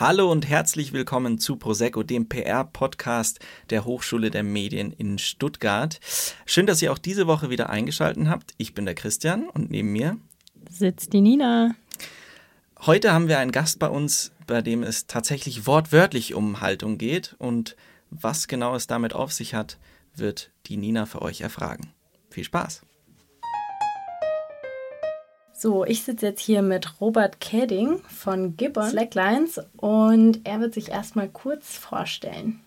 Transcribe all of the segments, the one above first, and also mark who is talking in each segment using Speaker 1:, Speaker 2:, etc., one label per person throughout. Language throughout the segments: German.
Speaker 1: Hallo und herzlich willkommen zu Prosecco, dem PR-Podcast der Hochschule der Medien in Stuttgart. Schön, dass ihr auch diese Woche wieder eingeschaltet habt. Ich bin der Christian und neben mir
Speaker 2: sitzt die Nina.
Speaker 1: Heute haben wir einen Gast bei uns, bei dem es tatsächlich wortwörtlich um Haltung geht und was genau es damit auf sich hat, wird die Nina für euch erfragen. Viel Spaß!
Speaker 2: So, ich sitze jetzt hier mit Robert Kedding von Gibbon Slacklines und er wird sich erstmal kurz vorstellen.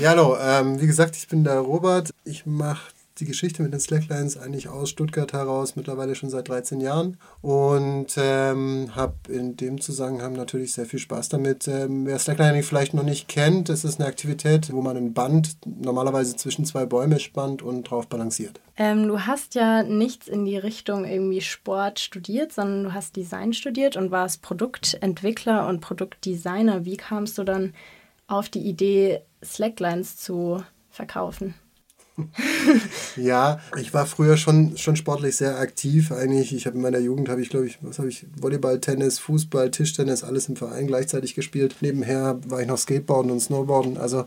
Speaker 3: Ja, hallo. Ähm, wie gesagt, ich bin der Robert. Ich mache die Geschichte mit den Slacklines eigentlich aus Stuttgart heraus, mittlerweile schon seit 13 Jahren. Und ähm, habe in dem Zusammenhang natürlich sehr viel Spaß damit. Ähm, wer Slacklining vielleicht noch nicht kennt, das ist eine Aktivität, wo man ein Band normalerweise zwischen zwei Bäume spannt und drauf balanciert.
Speaker 2: Ähm, du hast ja nichts in die Richtung irgendwie Sport studiert, sondern du hast Design studiert und warst Produktentwickler und Produktdesigner. Wie kamst du dann auf die Idee, Slacklines zu verkaufen?
Speaker 3: ja, ich war früher schon, schon sportlich sehr aktiv. Eigentlich, ich habe in meiner Jugend habe ich, glaube ich, was habe ich, Volleyball, Tennis, Fußball, Tischtennis, alles im Verein gleichzeitig gespielt. Nebenher war ich noch Skateboarden und Snowboarden. Also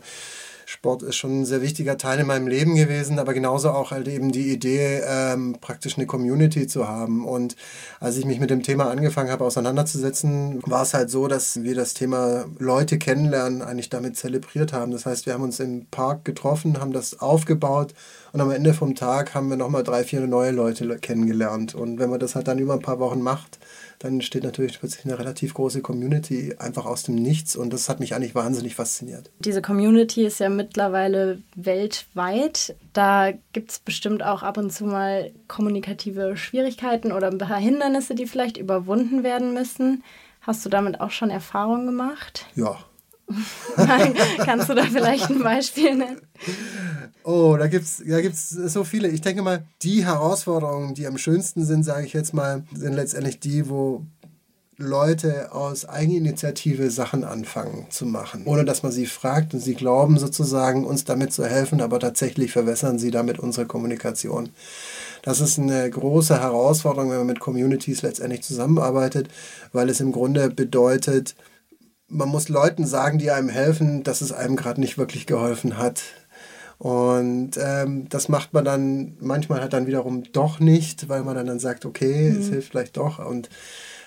Speaker 3: Sport ist schon ein sehr wichtiger Teil in meinem Leben gewesen, aber genauso auch halt eben die Idee, ähm, praktisch eine Community zu haben. Und als ich mich mit dem Thema angefangen habe auseinanderzusetzen, war es halt so, dass wir das Thema Leute kennenlernen eigentlich damit zelebriert haben. Das heißt, wir haben uns im Park getroffen, haben das aufgebaut und am Ende vom Tag haben wir nochmal drei, vier neue Leute kennengelernt. Und wenn man das halt dann über ein paar Wochen macht, dann entsteht natürlich plötzlich eine relativ große Community einfach aus dem Nichts und das hat mich eigentlich wahnsinnig fasziniert.
Speaker 2: Diese Community ist ja mittlerweile weltweit. Da gibt es bestimmt auch ab und zu mal kommunikative Schwierigkeiten oder ein paar Hindernisse, die vielleicht überwunden werden müssen. Hast du damit auch schon Erfahrungen gemacht?
Speaker 3: Ja,
Speaker 2: Kannst du da vielleicht ein Beispiel nennen?
Speaker 3: Oh, da gibt es da gibt's so viele. Ich denke mal, die Herausforderungen, die am schönsten sind, sage ich jetzt mal, sind letztendlich die, wo Leute aus Eigeninitiative Sachen anfangen zu machen, ohne dass man sie fragt und sie glauben sozusagen, uns damit zu helfen, aber tatsächlich verwässern sie damit unsere Kommunikation. Das ist eine große Herausforderung, wenn man mit Communities letztendlich zusammenarbeitet, weil es im Grunde bedeutet, man muss Leuten sagen, die einem helfen, dass es einem gerade nicht wirklich geholfen hat. Und ähm, das macht man dann manchmal halt dann wiederum doch nicht, weil man dann, dann sagt, okay, mhm. es hilft vielleicht doch. Und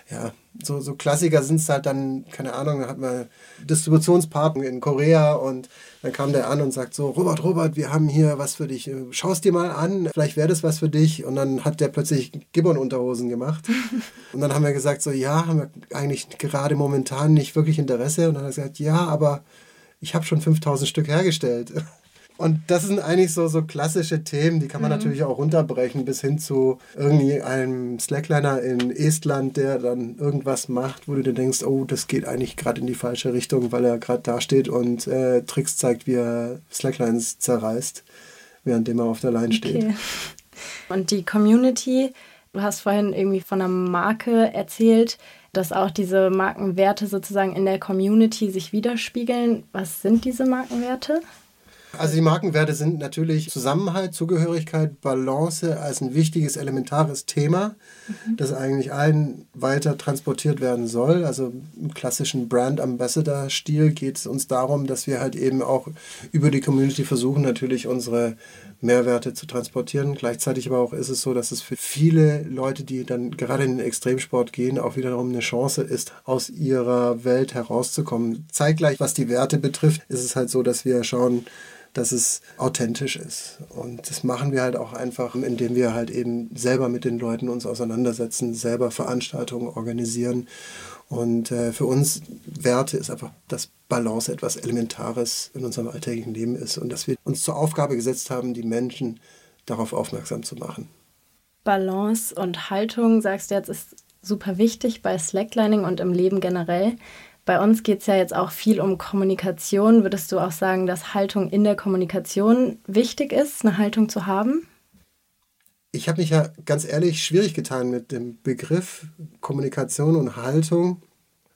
Speaker 3: ja, so, so Klassiker sind es halt dann, keine Ahnung, da hat man Distributionspartner in Korea und dann kam der an und sagt so, Robert, Robert, wir haben hier was für dich, schau es dir mal an, vielleicht wäre das was für dich. Und dann hat der plötzlich Gibbon-Unterhosen gemacht. und dann haben wir gesagt so, ja, haben wir eigentlich gerade momentan nicht wirklich Interesse. Und dann hat er gesagt, ja, aber ich habe schon 5000 Stück hergestellt. Und das sind eigentlich so, so klassische Themen, die kann man mhm. natürlich auch runterbrechen bis hin zu irgendwie einem Slackliner in Estland, der dann irgendwas macht, wo du dir denkst, oh, das geht eigentlich gerade in die falsche Richtung, weil er gerade da steht und äh, Tricks zeigt, wie er Slacklines zerreißt, währenddem er auf der Line steht. Okay.
Speaker 2: Und die Community, du hast vorhin irgendwie von einer Marke erzählt, dass auch diese Markenwerte sozusagen in der Community sich widerspiegeln. Was sind diese Markenwerte?
Speaker 3: Also die Markenwerte sind natürlich Zusammenhalt, Zugehörigkeit, Balance als ein wichtiges, elementares Thema, mhm. das eigentlich allen weiter transportiert werden soll. Also im klassischen Brand Ambassador-Stil geht es uns darum, dass wir halt eben auch über die Community versuchen, natürlich unsere Mehrwerte zu transportieren. Gleichzeitig aber auch ist es so, dass es für viele Leute, die dann gerade in den Extremsport gehen, auch wiederum eine Chance ist, aus ihrer Welt herauszukommen. Zeitgleich, was die Werte betrifft, ist es halt so, dass wir schauen, dass es authentisch ist. Und das machen wir halt auch einfach, indem wir halt eben selber mit den Leuten uns auseinandersetzen, selber Veranstaltungen organisieren. Und äh, für uns Werte ist einfach, dass Balance etwas Elementares in unserem alltäglichen Leben ist und dass wir uns zur Aufgabe gesetzt haben, die Menschen darauf aufmerksam zu machen.
Speaker 2: Balance und Haltung, sagst du jetzt, ist super wichtig bei Slacklining und im Leben generell. Bei uns geht es ja jetzt auch viel um Kommunikation. Würdest du auch sagen, dass Haltung in der Kommunikation wichtig ist, eine Haltung zu haben?
Speaker 3: Ich habe mich ja ganz ehrlich schwierig getan mit dem Begriff Kommunikation und Haltung,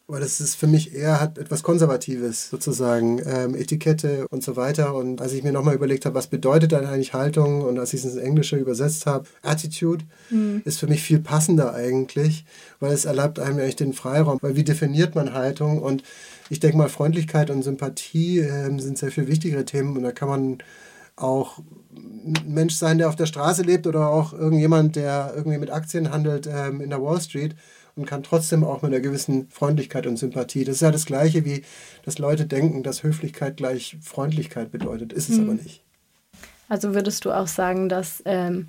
Speaker 3: weil das ist für mich eher hat etwas Konservatives sozusagen, ähm, Etikette und so weiter. Und als ich mir nochmal überlegt habe, was bedeutet dann eigentlich Haltung und als ich es ins Englische übersetzt habe, Attitude mhm. ist für mich viel passender eigentlich, weil es erlaubt einem eigentlich den Freiraum, weil wie definiert man Haltung und ich denke mal, Freundlichkeit und Sympathie äh, sind sehr viel wichtigere Themen und da kann man auch ein Mensch sein, der auf der Straße lebt oder auch irgendjemand, der irgendwie mit Aktien handelt ähm, in der Wall Street und kann trotzdem auch mit einer gewissen Freundlichkeit und Sympathie. Das ist ja das Gleiche, wie dass Leute denken, dass Höflichkeit gleich Freundlichkeit bedeutet. Ist es mhm. aber nicht.
Speaker 2: Also würdest du auch sagen, dass ähm,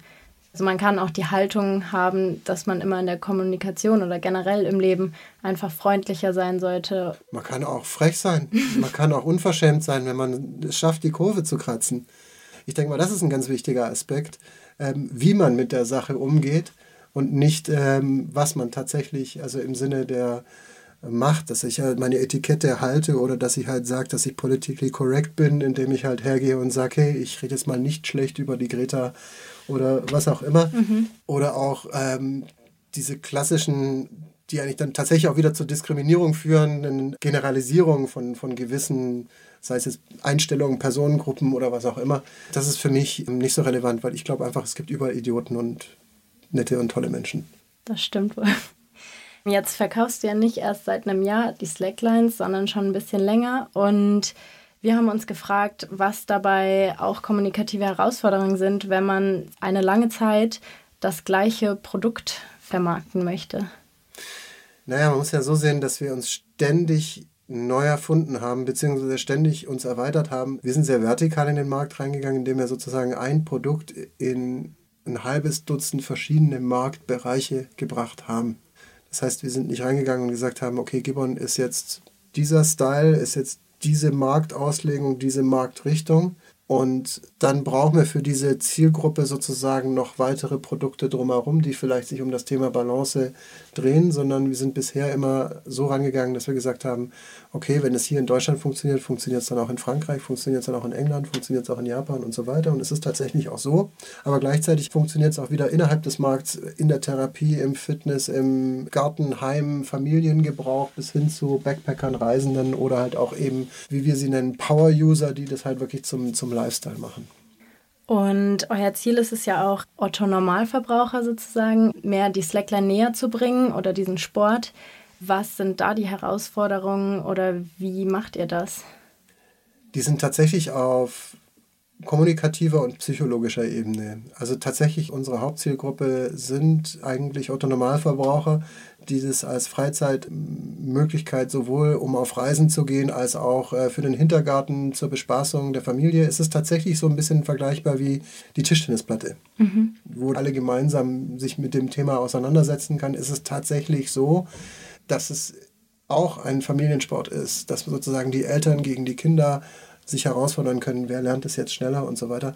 Speaker 2: also man kann auch die Haltung haben, dass man immer in der Kommunikation oder generell im Leben einfach freundlicher sein sollte.
Speaker 3: Man kann auch frech sein. man kann auch unverschämt sein, wenn man es schafft, die Kurve zu kratzen. Ich denke mal, das ist ein ganz wichtiger Aspekt, ähm, wie man mit der Sache umgeht und nicht, ähm, was man tatsächlich, also im Sinne der Macht, dass ich halt meine Etikette halte oder dass ich halt sage, dass ich politically correct bin, indem ich halt hergehe und sage, hey, ich rede jetzt mal nicht schlecht über die Greta oder was auch immer. Mhm. Oder auch ähm, diese klassischen, die eigentlich dann tatsächlich auch wieder zur Diskriminierung führen, Generalisierung von, von gewissen sei es jetzt Einstellungen, Personengruppen oder was auch immer. Das ist für mich nicht so relevant, weil ich glaube einfach, es gibt überall Idioten und nette und tolle Menschen.
Speaker 2: Das stimmt wohl. Jetzt verkaufst du ja nicht erst seit einem Jahr die Slacklines, sondern schon ein bisschen länger. Und wir haben uns gefragt, was dabei auch kommunikative Herausforderungen sind, wenn man eine lange Zeit das gleiche Produkt vermarkten möchte.
Speaker 3: Naja, man muss ja so sehen, dass wir uns ständig neu erfunden haben, beziehungsweise ständig uns erweitert haben. Wir sind sehr vertikal in den Markt reingegangen, indem wir sozusagen ein Produkt in ein halbes Dutzend verschiedene Marktbereiche gebracht haben. Das heißt, wir sind nicht reingegangen und gesagt haben, okay, Gibbon ist jetzt dieser Style, ist jetzt diese Marktauslegung, diese Marktrichtung, und dann brauchen wir für diese Zielgruppe sozusagen noch weitere Produkte drumherum, die vielleicht sich um das Thema Balance drehen, sondern wir sind bisher immer so rangegangen, dass wir gesagt haben, okay, wenn es hier in Deutschland funktioniert, funktioniert es dann auch in Frankreich, funktioniert es dann auch in England, funktioniert es auch in Japan und so weiter. Und es ist tatsächlich auch so. Aber gleichzeitig funktioniert es auch wieder innerhalb des Markts, in der Therapie, im Fitness, im Garten, Heim, Familiengebrauch bis hin zu Backpackern, Reisenden oder halt auch eben, wie wir sie nennen, Power-User, die das halt wirklich zum, zum Lifestyle machen.
Speaker 2: Und euer Ziel ist es ja auch, Otto Normalverbraucher sozusagen mehr die Slackline näher zu bringen oder diesen Sport. Was sind da die Herausforderungen oder wie macht ihr das?
Speaker 3: Die sind tatsächlich auf kommunikativer und psychologischer Ebene. Also tatsächlich unsere Hauptzielgruppe sind eigentlich Autonomalverbraucher, die das als Freizeitmöglichkeit sowohl um auf Reisen zu gehen, als auch äh, für den Hintergarten zur Bespaßung der Familie. Es ist tatsächlich so ein bisschen vergleichbar wie die Tischtennisplatte, mhm. wo alle gemeinsam sich mit dem Thema auseinandersetzen kann. Ist es tatsächlich so, dass es auch ein Familiensport ist, dass sozusagen die Eltern gegen die Kinder sich herausfordern können, wer lernt es jetzt schneller und so weiter.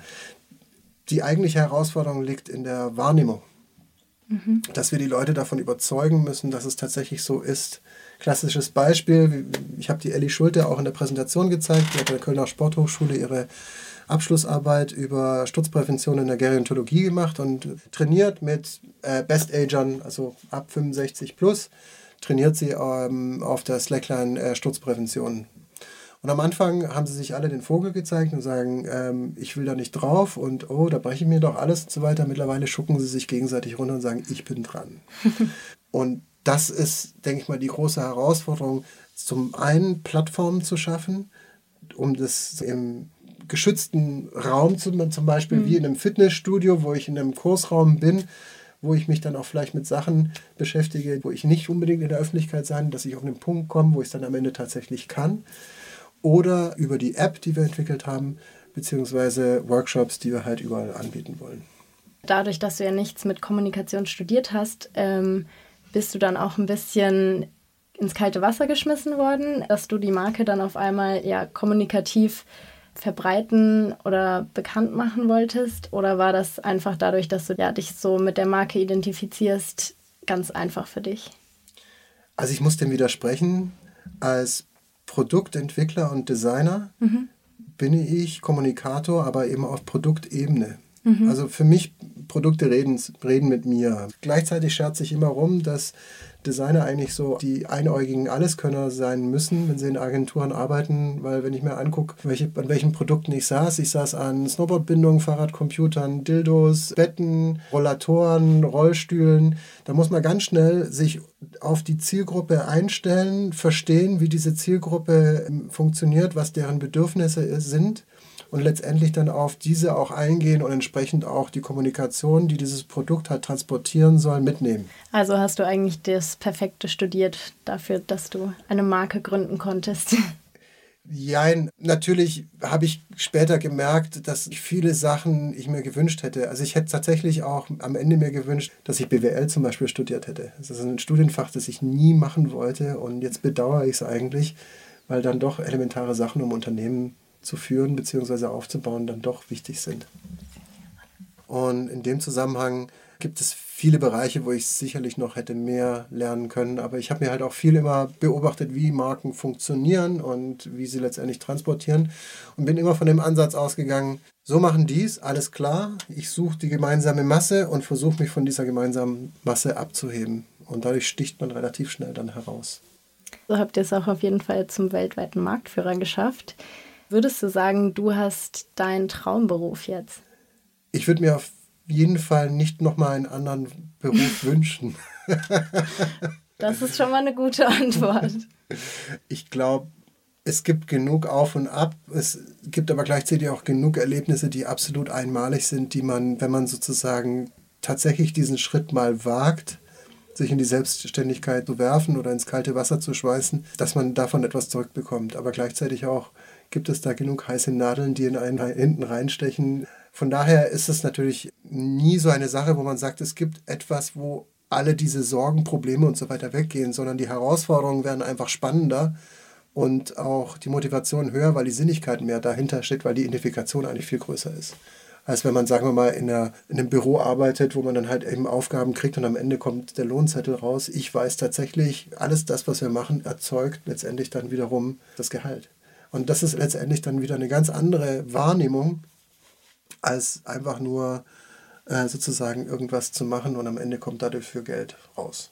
Speaker 3: Die eigentliche Herausforderung liegt in der Wahrnehmung. Mhm. Dass wir die Leute davon überzeugen müssen, dass es tatsächlich so ist. Klassisches Beispiel, ich habe die Elli Schulte auch in der Präsentation gezeigt, die hat an der Kölner Sporthochschule ihre Abschlussarbeit über Sturzprävention in der Gerontologie gemacht und trainiert mit äh, Best-Agern, also ab 65 plus, trainiert sie ähm, auf der Slackline äh, Sturzprävention und am Anfang haben sie sich alle den Vogel gezeigt und sagen, ähm, ich will da nicht drauf und oh, da breche ich mir doch alles und so weiter. Mittlerweile schucken sie sich gegenseitig runter und sagen, ich bin dran. und das ist, denke ich mal, die große Herausforderung, zum einen Plattformen zu schaffen, um das im geschützten Raum zu, zum Beispiel mhm. wie in einem Fitnessstudio, wo ich in einem Kursraum bin, wo ich mich dann auch vielleicht mit Sachen beschäftige, wo ich nicht unbedingt in der Öffentlichkeit sein, dass ich auf einen Punkt komme, wo ich es dann am Ende tatsächlich kann oder über die App, die wir entwickelt haben, beziehungsweise Workshops, die wir halt überall anbieten wollen.
Speaker 2: Dadurch, dass du ja nichts mit Kommunikation studiert hast, ähm, bist du dann auch ein bisschen ins kalte Wasser geschmissen worden, dass du die Marke dann auf einmal ja kommunikativ verbreiten oder bekannt machen wolltest? Oder war das einfach dadurch, dass du ja, dich so mit der Marke identifizierst, ganz einfach für dich?
Speaker 3: Also ich muss dem widersprechen. Als Produktentwickler und Designer mhm. bin ich Kommunikator, aber eben auf Produktebene. Mhm. Also für mich Produkte reden, reden mit mir. Gleichzeitig scherze ich immer rum, dass Designer eigentlich so die einäugigen Alleskönner sein müssen, wenn sie in Agenturen arbeiten, weil wenn ich mir angucke, welche, an welchen Produkten ich saß, ich saß an Snowboardbindungen, Fahrradcomputern, Dildos, Betten, Rollatoren, Rollstühlen, da muss man ganz schnell sich auf die Zielgruppe einstellen, verstehen, wie diese Zielgruppe ähm, funktioniert, was deren Bedürfnisse sind und letztendlich dann auf diese auch eingehen und entsprechend auch die Kommunikation, die dieses Produkt halt transportieren soll, mitnehmen.
Speaker 2: Also hast du eigentlich das Perfekte studiert dafür, dass du eine Marke gründen konntest?
Speaker 3: Jein, natürlich habe ich später gemerkt, dass viele Sachen ich mir gewünscht hätte. Also ich hätte tatsächlich auch am Ende mir gewünscht, dass ich BWL zum Beispiel studiert hätte. Das ist ein Studienfach, das ich nie machen wollte und jetzt bedauere ich es eigentlich, weil dann doch elementare Sachen um Unternehmen zu führen bzw. aufzubauen dann doch wichtig sind. Und in dem Zusammenhang gibt es viele Bereiche, wo ich sicherlich noch hätte mehr lernen können. Aber ich habe mir halt auch viel immer beobachtet, wie Marken funktionieren und wie sie letztendlich transportieren. Und bin immer von dem Ansatz ausgegangen, so machen dies, alles klar. Ich suche die gemeinsame Masse und versuche mich von dieser gemeinsamen Masse abzuheben. Und dadurch sticht man relativ schnell dann heraus.
Speaker 2: So habt ihr es auch auf jeden Fall zum weltweiten Marktführer geschafft. Würdest du sagen, du hast deinen Traumberuf jetzt?
Speaker 3: Ich würde mir auf jeden Fall nicht nochmal einen anderen Beruf wünschen.
Speaker 2: das ist schon mal eine gute Antwort.
Speaker 3: Ich glaube, es gibt genug Auf und Ab. Es gibt aber gleichzeitig auch genug Erlebnisse, die absolut einmalig sind, die man, wenn man sozusagen tatsächlich diesen Schritt mal wagt, sich in die Selbstständigkeit zu werfen oder ins kalte Wasser zu schweißen, dass man davon etwas zurückbekommt. Aber gleichzeitig auch gibt es da genug heiße Nadeln, die in einen hinten reinstechen. Von daher ist es natürlich nie so eine Sache, wo man sagt, es gibt etwas, wo alle diese Sorgen, Probleme und so weiter weggehen, sondern die Herausforderungen werden einfach spannender und auch die Motivation höher, weil die Sinnlichkeit mehr dahinter steht, weil die Identifikation eigentlich viel größer ist. Als wenn man, sagen wir mal, in, einer, in einem Büro arbeitet, wo man dann halt eben Aufgaben kriegt und am Ende kommt der Lohnzettel raus. Ich weiß tatsächlich, alles das, was wir machen, erzeugt letztendlich dann wiederum das Gehalt. Und das ist letztendlich dann wieder eine ganz andere Wahrnehmung, als einfach nur äh, sozusagen irgendwas zu machen und am Ende kommt dadurch für Geld raus.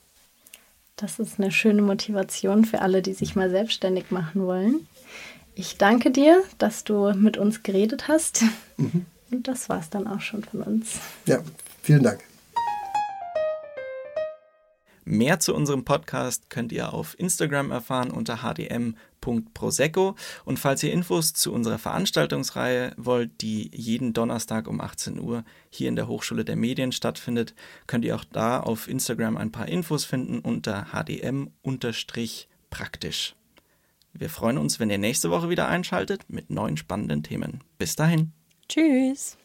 Speaker 2: Das ist eine schöne Motivation für alle, die sich mal selbstständig machen wollen. Ich danke dir, dass du mit uns geredet hast. Mhm. Und das war es dann auch schon von uns.
Speaker 3: Ja, vielen Dank.
Speaker 1: Mehr zu unserem Podcast könnt ihr auf Instagram erfahren unter hdm.prosecco. Und falls ihr Infos zu unserer Veranstaltungsreihe wollt, die jeden Donnerstag um 18 Uhr hier in der Hochschule der Medien stattfindet, könnt ihr auch da auf Instagram ein paar Infos finden unter hdm-praktisch. Wir freuen uns, wenn ihr nächste Woche wieder einschaltet mit neuen spannenden Themen. Bis dahin.
Speaker 2: Tschüss.